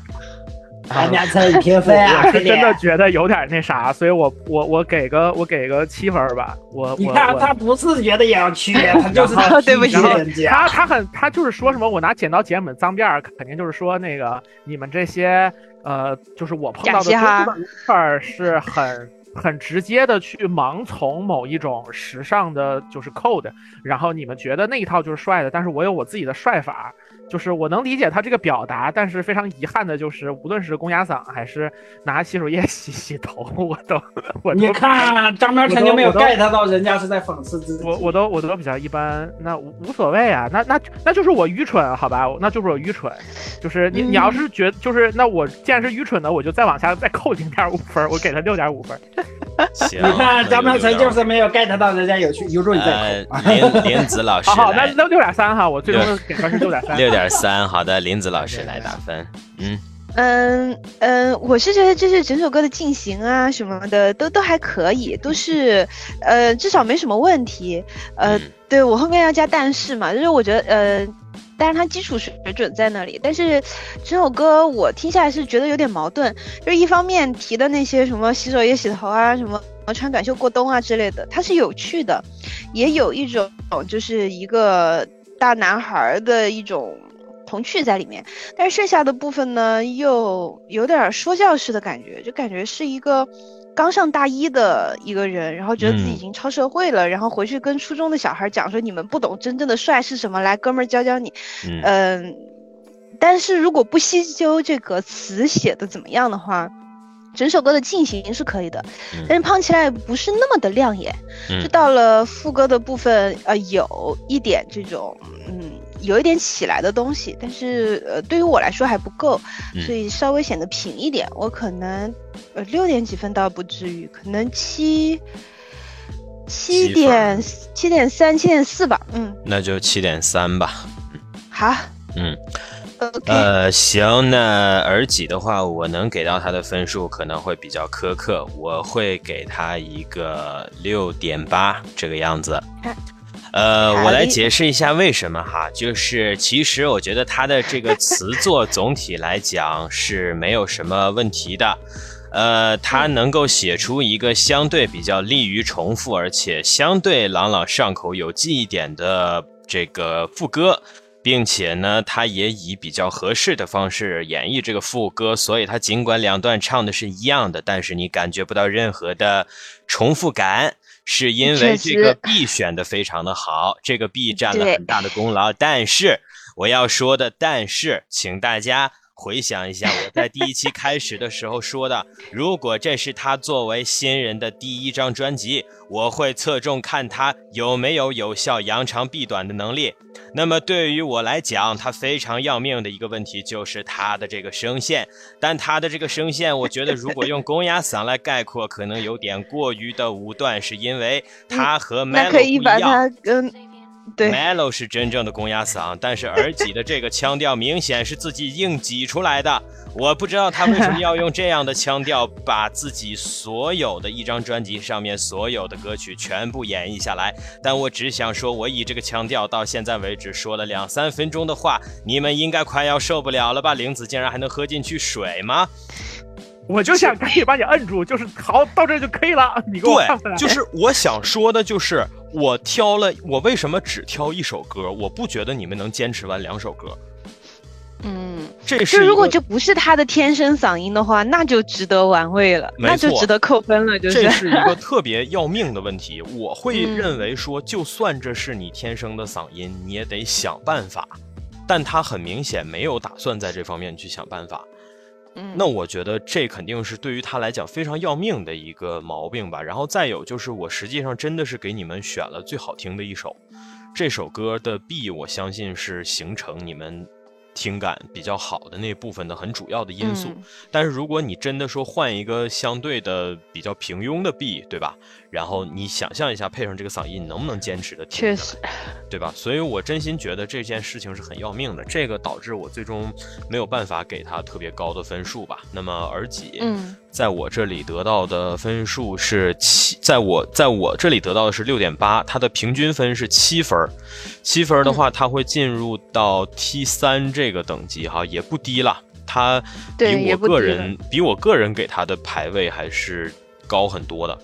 咱俩才一评分啊，我是真的觉得有点那啥，所以我我我给个我给个七分吧。我我我你看他不是觉得有趣，他就是在 对不起人家。他他很他就是说什么我拿剪刀剪你们脏辫儿，肯定就是说那个你们这些呃，就是我碰到的假嘻哈多数的事儿是很很直接的去盲从某一种时尚的，就是 code，然后你们觉得那一套就是帅的，但是我有我自己的帅法。就是我能理解他这个表达，但是非常遗憾的就是，无论是公鸭嗓还是拿洗手液 洗洗头，我都我都你看张苗晨就没有 get 到人家是在讽刺自己。我我都我都比较一般，那无无所谓啊，那那那就是我愚蠢，好吧，那就是我愚蠢，就是你、你要是觉就是那我既然是愚蠢的，我就再往下再扣零点五分，我给他六点五分。你看张苗晨就是没有 get 到人家有趣，有种你呃在扣。，林林子老师好好，那那六点三哈，我最终给分是六点三。六点三，好的，林子老师来打分。嗯，嗯嗯，我是觉得就是整首歌的进行啊什么的都都还可以，都是呃至少没什么问题。呃，嗯对我后面要加但是嘛，就是我觉得呃，但是它基础水准在那里，但是整首歌我听下来是觉得有点矛盾，就是一方面提的那些什么洗手液、洗头啊，什么穿短袖过冬啊之类的，它是有趣的，也有一种就是一个大男孩儿的一种童趣在里面。但是剩下的部分呢，又有点说教式的感觉，就感觉是一个刚上大一的一个人，然后觉得自己已嗯经超社会了，然后回去跟初中的小孩讲说你们不懂真正的帅是什么，来哥们儿教教你。嗯嗯，但是如果不细究这个词写的怎么样的话，整首歌的进行是可以的，嗯但是胖起来不是那么的亮眼。嗯就到了副歌的部分，呃，有一点这种，嗯，有一点起来的东西，但是呃，对于我来说还不够，嗯所以稍微显得平一点。我可能呃六点几分倒不至于，可能七七点七点三、七点四吧。嗯，那就七点三吧。好嗯呃，行，那耳己的话，我能给到他的分数可能会比较苛刻，我会给他一个六点八这个样子。呃，我来解释一下为什么哈，就是其实我觉得他的这个词作总体来讲是没有什么问题的。呃，他能够写出一个相对比较利于重复，而且相对朗朗上口、有记忆点的这个副歌，并且呢，他也以比较合适的方式演绎这个副歌，所以他尽管两段唱的是一样的，但是你感觉不到任何的重复感。是因为这个 B 选的非常的好，这个 B 占了很大的功劳。但是我要说的，但是请大家回想一下我在第一期开始的时候说的，如果这是他作为新人的第一张专辑，我会侧重看他有没有有效扬长避短的能力。那么对于我来讲，他非常要命的一个问题就是他的这个声线，但他的这个声线，我觉得如果用公鸭嗓来概括，可能有点过于的武断，是因为他和 Melo 那可以把不一样。它跟 Melo 是真正的公鸭嗓，但是耳机的这个腔调明显是自己硬挤出来的。我不知道他为什么要用这样的腔调，把自己所有的一张专辑上面所有的歌曲全部演绎下来。但我只想说，我以这个腔调到现在为止说了两三分钟的话，你们应该快要受不了了吧？玲子竟然还能喝进去水吗？我就想赶紧把你摁住，就是好到这就可以了，你给我看回来。对，就是我想说的，就是我挑了，我为什么只挑一首歌？我不觉得你们能坚持完两首歌。嗯，这就是如果这不是他的天生嗓音的话，那就值得玩味了，那就值得扣分了，就是这是一个特别要命的问题。我会嗯认为说，就算这是你天生的嗓音，你也得想办法。但他很明显没有打算在这方面去想办法。嗯那我觉得这肯定是对于他来讲非常要命的一个毛病吧。然后再有就是，我实际上真的是给你们选了最好听的一首，这首歌的 B，我相信是形成你们听感比较好的那部分的很主要的因素。嗯但是如果你真的说换一个相对的比较平庸的 B，对吧？然后你想象一下配上这个嗓音，你能不能坚持的听确实，对吧？所以我真心觉得这件事情是很要命的，这个导致我最终没有办法给他特别高的分数吧。那么而己，嗯在我这里得到的分数是七，在我在我这里得到的是六点八，它的平均分是七分儿，七分儿的话，它会进入到 T 三这个等级哈，也不低了。它比我个人比我个人给他的排位还是高很多的。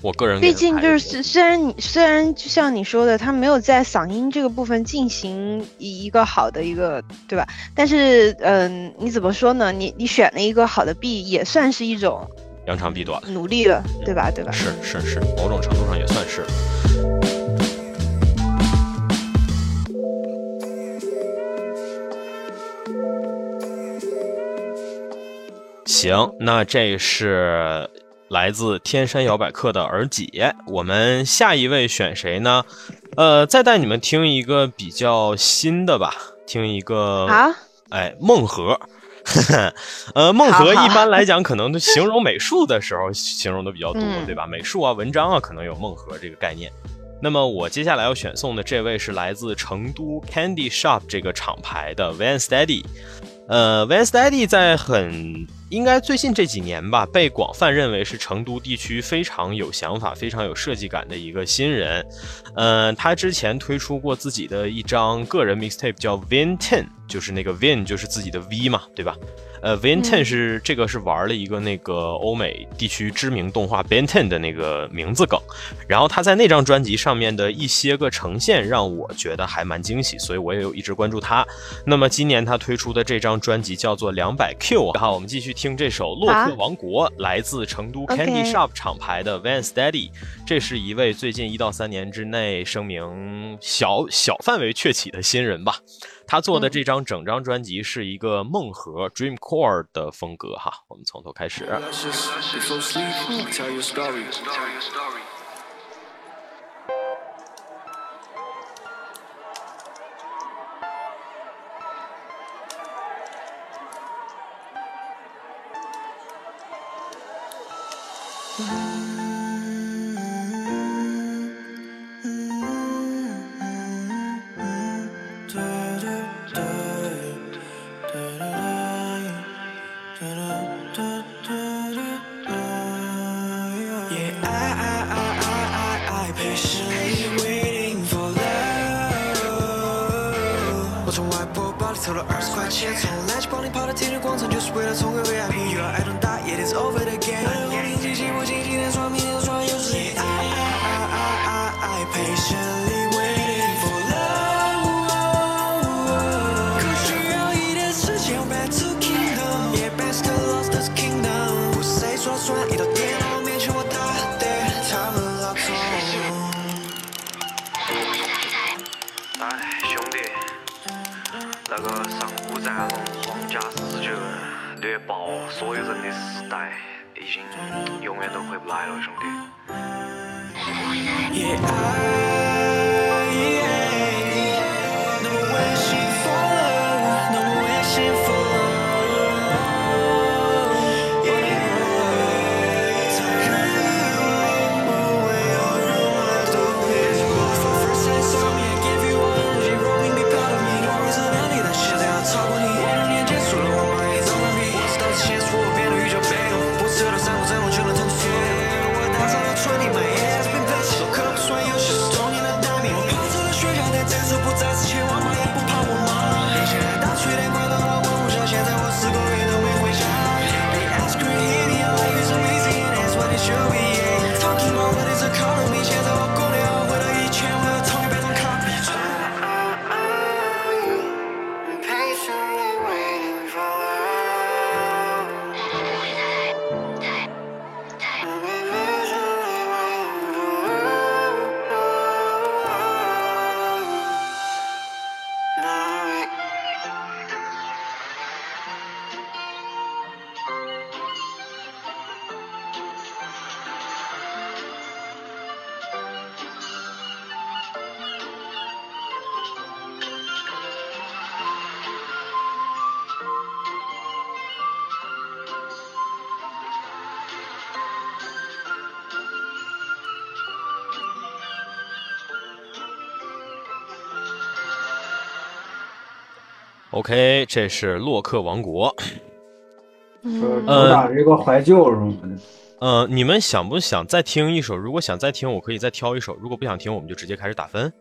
我个人毕竟就是虽虽然你虽然就像你说的，他没有在嗓音这个部分进行一一个好的一个对吧？但是嗯、你怎么说呢？你你选了一个好的 B，也算是一种扬长避短，努力了，对吧？对吧？是是是，某种程度上也算是。行，那这是来自天山摇摆客的儿姐。我们下一位选谁呢？呃，再带你们听一个比较新的吧，听一个啊，哎，梦河。呃，梦河一般来讲，可能都形容美术的时候形容的比较多，嗯对吧？美术啊、文章啊，可能有梦河这个概念。那么我接下来要选送的这位是来自成都 Candy Shop 这个厂牌的 Van Steady。呃，Van Steady 在很应该最近这几年吧，被广泛认为是成都地区非常有想法、非常有设计感的一个新人。嗯，他之前推出过自己的一张个人 mixtape，叫 Vin Ten，就是那个 Vin 就是自己的 V 嘛，对吧？呃，Vin Ten 是这个是玩了一个那个欧美地区知名动画 Ben Ten 的那个名字梗，然后他在那张专辑上面的一些个呈现让我觉得还蛮惊喜，所以我也有一直关注他。那么今年他推出的这张专辑叫做两百 Q，好，我们继续听这首《洛克王国》，来自成都 Candy Shop 厂牌的 Van Steady，这是一位最近一到三年之内声名小小范围鹊起的新人吧。他做的这张整张专辑是一个梦核 （Dreamcore） 的风格哈，我们从头开始。偷那个上古战龙皇家四九猎豹所有人的时代，已经永远都回不来了，兄弟。OK，这是洛克王国。主打这个怀旧什么的。呃，你们想不想再听一首？如果想再听，我可以再挑一首；如果不想听，我们就直接开始打分。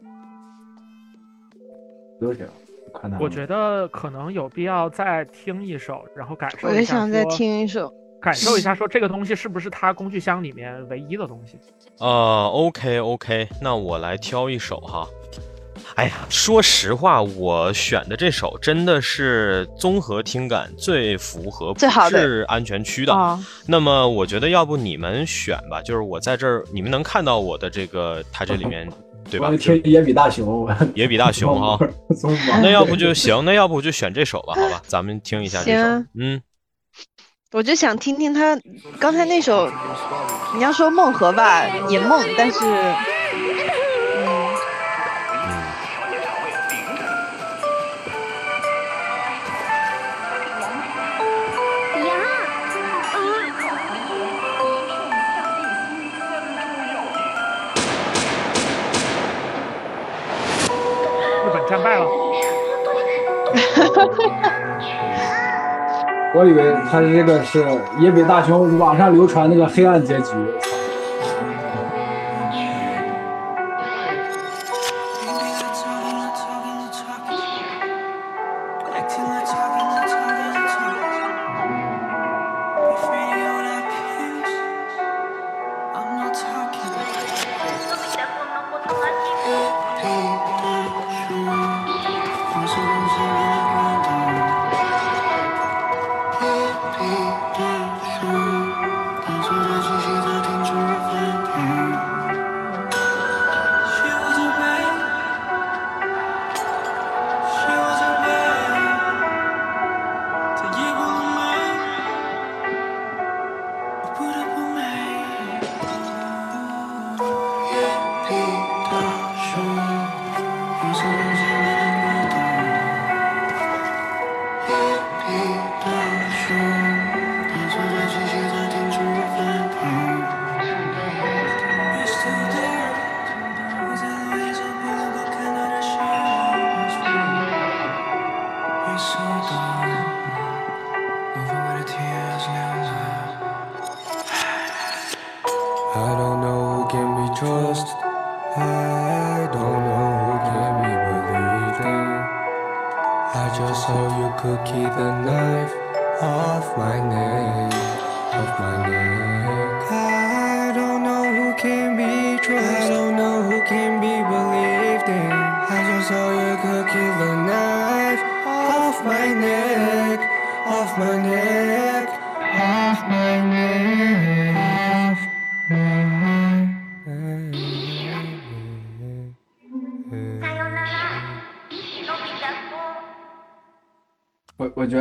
都行，看他。我觉得可能有必要再听一首，然后感受一下。我也想再听一首，感受一下，说这个东西是不是他工具箱里面唯一的东西？呃，OK OK，那我来挑一首哈。哎呀，说实话，我选的这首真的是综合听感最符合最好是安全区的。那么，我觉得要不你们选吧，就是我在这儿，你们能看到我的这个，它这里面，对吧？听野比大熊，野比大熊哈。那要不就行，那要不就选这首吧，好吧？咱们听一下这首。嗯，我就想听听他刚才那首，你要说梦河吧，也梦，但是。我以为他这个是野比大雄网上流传那个黑暗结局。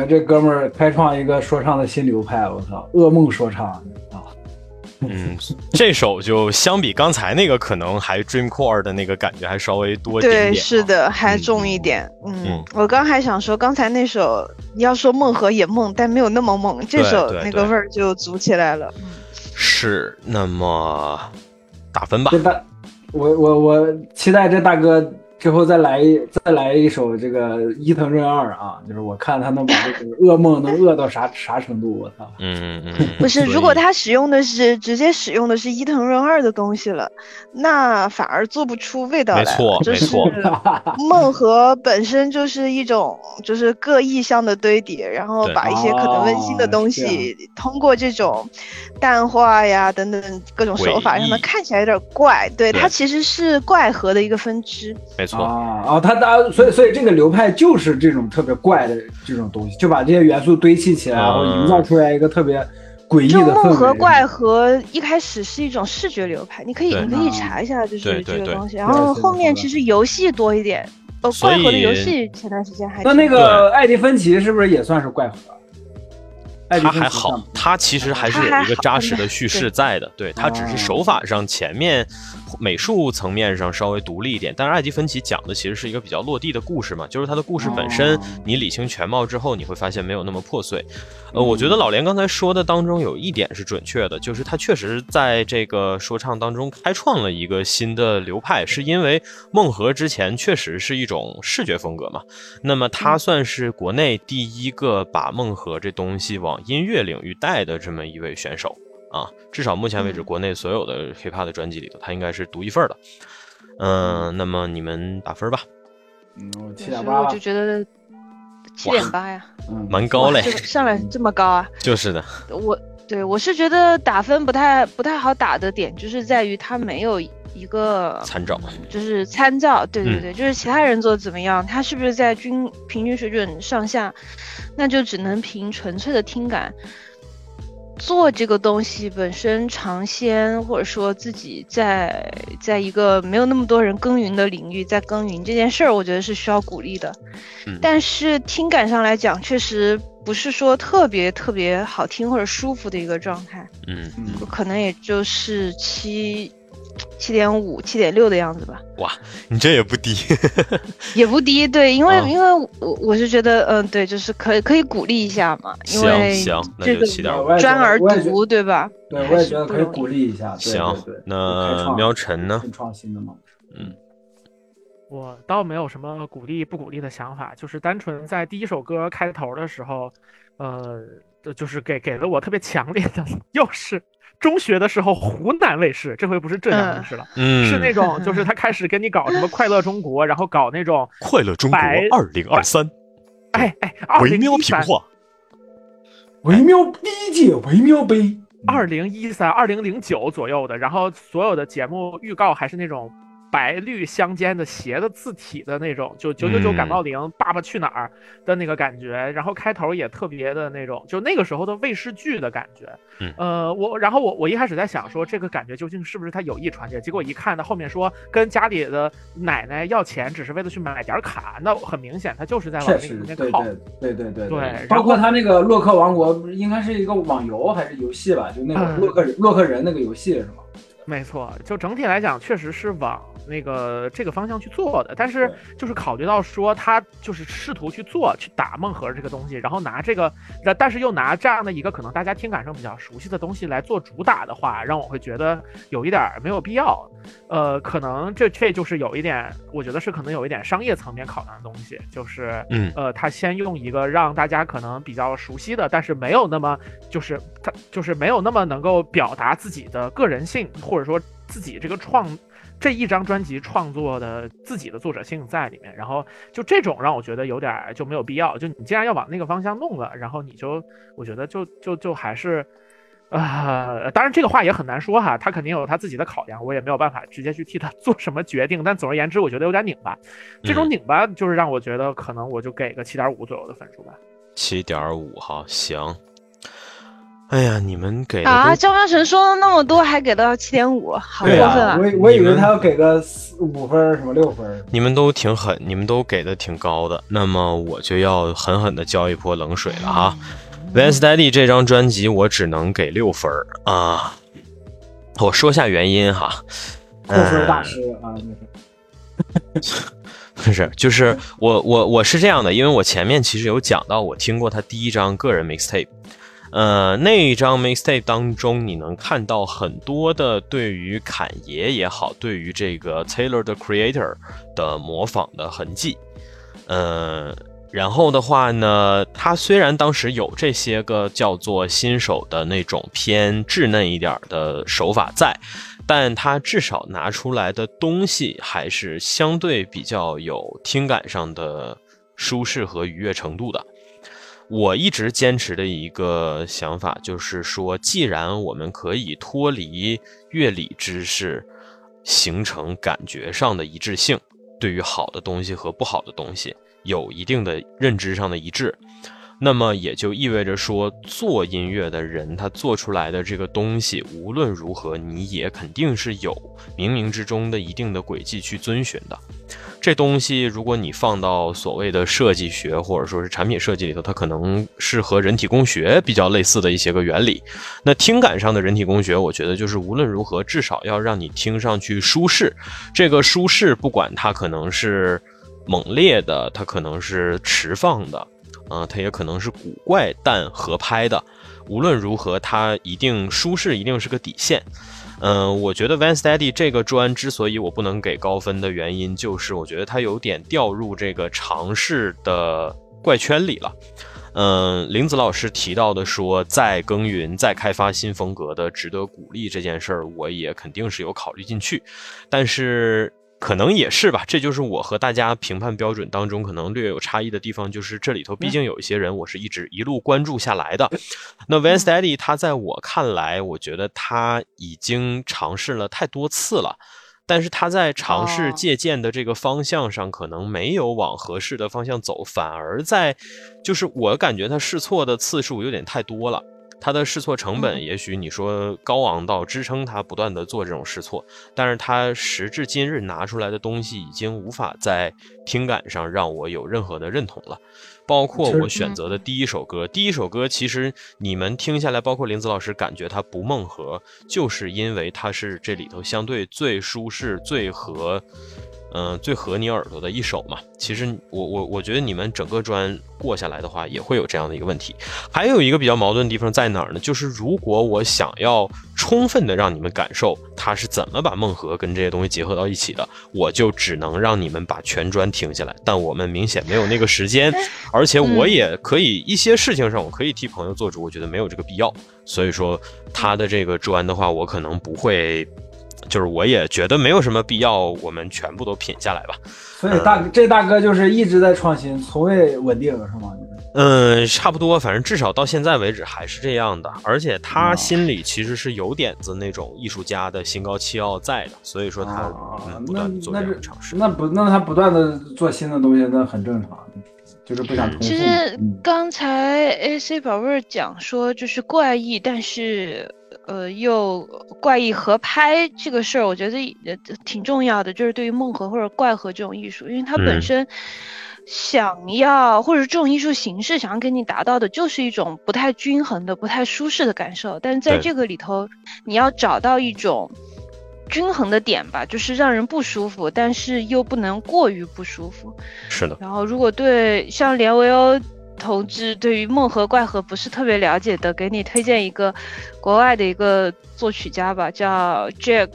这哥们儿开创一个说唱的新流派，我操，噩梦说唱啊！嗯，这首就相比刚才那个，可能还 Dreamcore 的那个感觉还稍微多一点点、对，是，的，还重一点。嗯，嗯我刚还想说，刚才那首要说梦和也梦，但没有那么梦，这首那个味儿就足起来了。是。那么打分吧这，大，我我我期待这大哥之后再来一再来一首这个伊藤润二啊，就是我看他能把这个噩梦能饿到啥啥程度，我操！嗯嗯 嗯，不是，如果他使用的是直接使用的是伊藤润二的东西了，那反而做不出味道来了。没错就是没错梦和本身就是一种就是各意象的堆叠，然后把一些可能温馨的哦东西通过这种淡化呀等等各种手法，让它看起来有点怪。对，对它其实是怪核的一个分支。没错，啊啊，他他所以所以这个流派就是这种特别怪的这种东西，就把这些元素堆砌起来，然后营造出来一个特别诡异的氛围。梦和怪和一开始是一种视觉流派，你可以你可以查一下，就是对对对。这个东西。然后后面其实游戏多一点，呃，怪核的游戏前段时间还那那个艾迪芬奇是不是也算是怪核？艾迪他还芬奇算好，他其实还是有一个扎实的叙事在的，对他只是手法上前面美术层面上稍微独立一点，但是艾迪芬奇讲的其实是一个比较落地的故事嘛，就是他的故事本身哦，你理清全貌之后，你会发现没有那么破碎。呃，我觉得老连刚才说的当中有一点是准确的，就是他确实在这个说唱当中开创了一个新的流派，是因为梦河之前确实是一种视觉风格嘛，那么他算是国内第一个把梦河这东西往音乐领域带的这么一位选手啊，至少目前为止，国内所有的 hiphop 的专辑里头，它应该是独一份的。嗯，那么你们打分吧，嗯，我七点八我就，觉得七点八呀，嗯，蛮高嘞上来这么高啊！就是的，我对我是觉得打分不太不太好打的点，就是在于它没有一个参照，就是参照，对对嗯对，就是其他人做的怎么样，他是不是在均平均水准上下，那就只能凭纯粹的听感。做这个东西本身尝鲜，或者说自己在在一个没有那么多人耕耘的领域在耕耘这件事儿，我觉得是需要鼓励的。嗯但是听感上来讲，确实不是说特别特别好听或者舒服的一个状态，嗯，可能也就是七七点五、七点六的样子吧。哇，你这也不低，也不低，对，因为、啊因为我我是觉得，嗯，对，就是可以可以鼓励一下嘛，因为行行那这个就七点五专而读，对吧？对，我也觉得可以鼓励一下。行那喵晨呢？很创新的嘛。嗯，我倒没有什么鼓励不鼓励的想法，就是单纯在第一首歌开头的时候，呃，就是给给了我特别强烈的，又是中学的时候湖南卫视，这回不是浙江卫视了，嗯，是那种就是他开始跟你搞什么快乐中国，然后搞那种 快乐中国二零二三，哎哎，二微零一三，妙评话，微妙理解，微妙杯。二零一三、二零零九左右的，然后所有的节目预告还是那种白绿相间的斜的字体的那种，就九九九感冒灵、爸爸去哪儿的那个感觉，然后开头也特别的那种，就那个时候的卫视剧的感觉。嗯呃，我然后我我一开始在想说这个感觉究竟是不是他有意传递，结果一看他后面说跟家里的奶奶要钱，只是为了去买点卡，那很明显他就是在往那个方面靠。对对对对对包括他那个洛克王国，应该是一个网游还是游戏吧？就那个嗯洛克人洛克人那个游戏是吗？没错，就整体来讲，确实是往那个这个方向去做的。但是就是考虑到说，他就是试图去做，去打梦盒这个东西，然后拿这个，但但是又拿这样的一个可能大家听感上比较熟悉的东西来做主打的话，让我会觉得有一点没有必要。呃，可能这这就是有一点，我觉得是可能有一点商业层面考量的东西，就是嗯呃，他先用一个让大家可能比较熟悉的，但是没有那么就是他就是没有那么能够表达自己的个人性，或者说自己这个创这一张专辑创作的自己的作者性在里面。然后就这种让我觉得有点就没有必要。就你既然要往那个方向弄了，然后你就我觉得就就就还是。啊、当然这个话也很难说哈，他肯定有他自己的考量，我也没有办法直接去替他做什么决定。但总而言之，我觉得有点拧巴，这种嗯拧巴就是让我觉得可能我就给个七点五左右的分数吧。七点五哈，行。哎呀，你们给啊，都张嘉诚说了那么多，还给到七点五，好过分啊！我我以为他要给个四五分儿什么六分儿。你们都挺狠，你们都给的挺高的，那么我就要狠狠的浇一泼冷水了哈。Vance Daddy 这张专辑我只能给六分儿啊。我说下原因哈，扣分大呃师啊，不 是，就是我我我是这样的，因为我前面其实有讲到，我听过他第一张个人 mixtape，呃，那一张 mixtape 当中，你能看到很多的对于侃爷也好，对于这个 Taylor 的 Creator 的模仿的痕迹，呃，然后的话呢，他虽然当时有这些个叫做新手的那种偏稚嫩一点的手法在，但他至少拿出来的东西还是相对比较有听感上的舒适和愉悦程度的。我一直坚持的一个想法就是说，既然我们可以脱离乐理知识，形成感觉上的一致性，对于好的东西和不好的东西有一定的认知上的一致，那么也就意味着说，做音乐的人他做出来的这个东西，无论如何，你也肯定是有冥冥之中的一定的轨迹去遵循的。这东西，如果你放到所谓的设计学或者说是产品设计里头，它可能是和人体工学比较类似的一些个原理。那听感上的人体工学，我觉得就是无论如何，至少要让你听上去舒适。这个舒适，不管它可能是猛烈的，它可能是迟放的，啊、它也可能是古怪但合拍的。无论如何，它一定舒适，一定是个底线。嗯、我觉得 Van Steady 这个专之所以我不能给高分的原因，就是我觉得它有点掉入这个尝试的怪圈里了。嗯，林子老师提到的说，再耕耘、再开发新风格的，值得鼓励这件事儿，我也肯定是有考虑进去。但是可能也是吧，这就是我和大家评判标准当中可能略有差异的地方，就是这里头毕竟有一些人我是一直一路关注下来的。那 Van Steady 他在我看来，我觉得他已经尝试了太多次了。但是他在尝试哦借鉴的这个方向上，可能没有往合适的方向走，反而在，就是我感觉他试错的次数有点太多了。他的试错成本，也许你说高昂到支撑它不断的做这种试错，但是它时至今日拿出来的东西已经无法在听感上让我有任何的认同了。包括我选择的第一首歌，第一首歌其实你们听下来，包括林子老师感觉它不梦合，就是因为它是这里头相对最舒适、最和嗯、最合你耳朵的一首嘛。其实我我我觉得你们整个专过下来的话，也会有这样的一个问题。还有一个比较矛盾的地方在哪儿呢？就是如果我想要充分的让你们感受他是怎么把梦河跟这些东西结合到一起的，我就只能让你们把全专停下来。但我们明显没有那个时间，而且我也可以一些事情上我可以替朋友做主，我觉得没有这个必要。所以说他的这个专的话，我可能不会。就是我也觉得没有什么必要，我们全部都品下来吧。所以大这大哥就是一直在创新，从未稳定，是吗？嗯，差不多，反正至少到现在为止还是这样的。而且他心里其实是有点子那种艺术家的心高气傲在的，所以说他嗯不断做这样的尝试。那不，那他不断的做新的东西，那很正常，就是不想重复。其实刚才 AC 宝贝儿讲说，就是怪异，但是呃又怪异合拍这个事儿，我觉得也挺重要的，就是对于梦核或者怪核这种艺术，因为它本身。想要或者这种艺术形式想要给你达到的，就是一种不太均衡的、不太舒适的感受。但是在这个里头，你要找到一种均衡的点吧，就是让人不舒服，但是又不能过于不舒服。是的。然后，如果对像连维欧同志对于梦和怪河不是特别了解的，给你推荐一个国外的一个作曲家吧，叫 Jack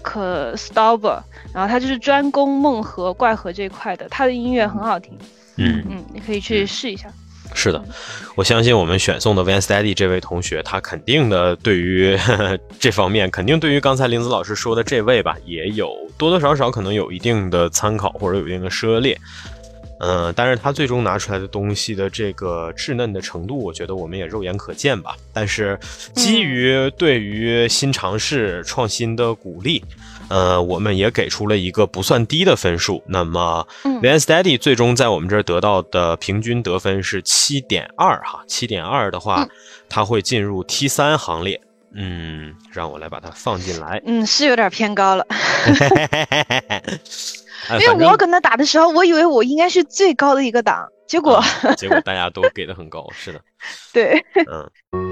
Stauber，然后他就是专攻梦和怪河这一块的，他的音乐很好听。嗯嗯，你可以去试一下。是的，我相信我们选送的 Van Steady 这位同学，他肯定的对于呵 呵这方面，肯定对于刚才林子老师说的这位吧，也有多多少少可能有一定的参考或者有一定的涉猎。嗯，但是他最终拿出来的东西的这个稚嫩的程度，我觉得我们也肉眼可见吧。但是基于对于新尝试创新的鼓励。呃，我们也给出了一个不算低的分数。那么 Van Steady 最终在我们这儿得到的平均得分是七点二哈，七点二的话，它会进入 T 三行列。嗯，让我来把它放进来。嗯，是有点偏高了。因为我跟他打的时候，我以为我应该是最高的一个档，结果、啊、结果大家都给的很高，是的。对，嗯。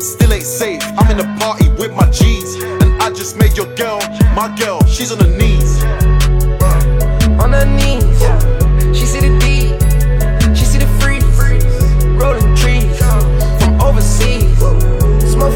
Still ain't safe, I'm in the party with my G's. And I just made your girl, my girl, she's on her knees. On her knees, she see the D, she see the free, rolling trees. From overseas. Smoke